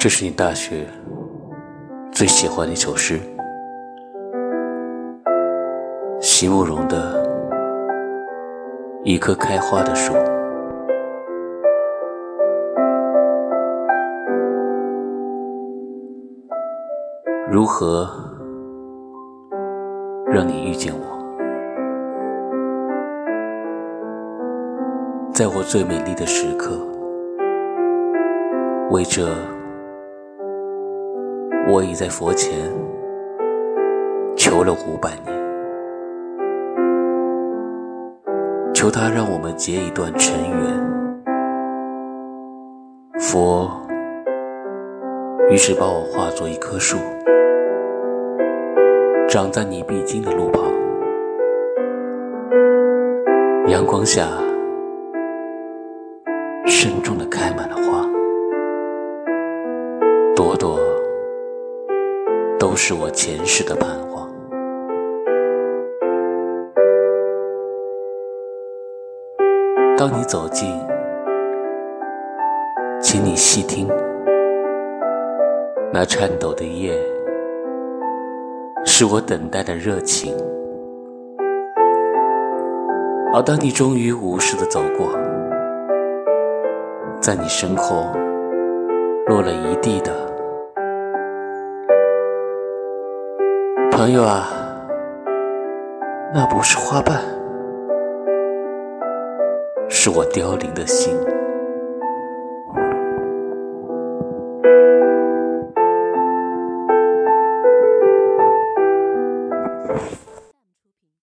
这是你大学最喜欢的一首诗，席慕容的《一棵开花的树》。如何让你遇见我？在我最美丽的时刻，为这。我已在佛前求了五百年，求他让我们结一段尘缘。佛于是把我化作一棵树，长在你必经的路旁，阳光下慎重的开满了花，朵朵。都是我前世的盼望。当你走近，请你细听，那颤抖的叶，是我等待的热情。而当你终于无视的走过，在你身后落了一地的。朋友啊那不是花瓣是我凋零的心。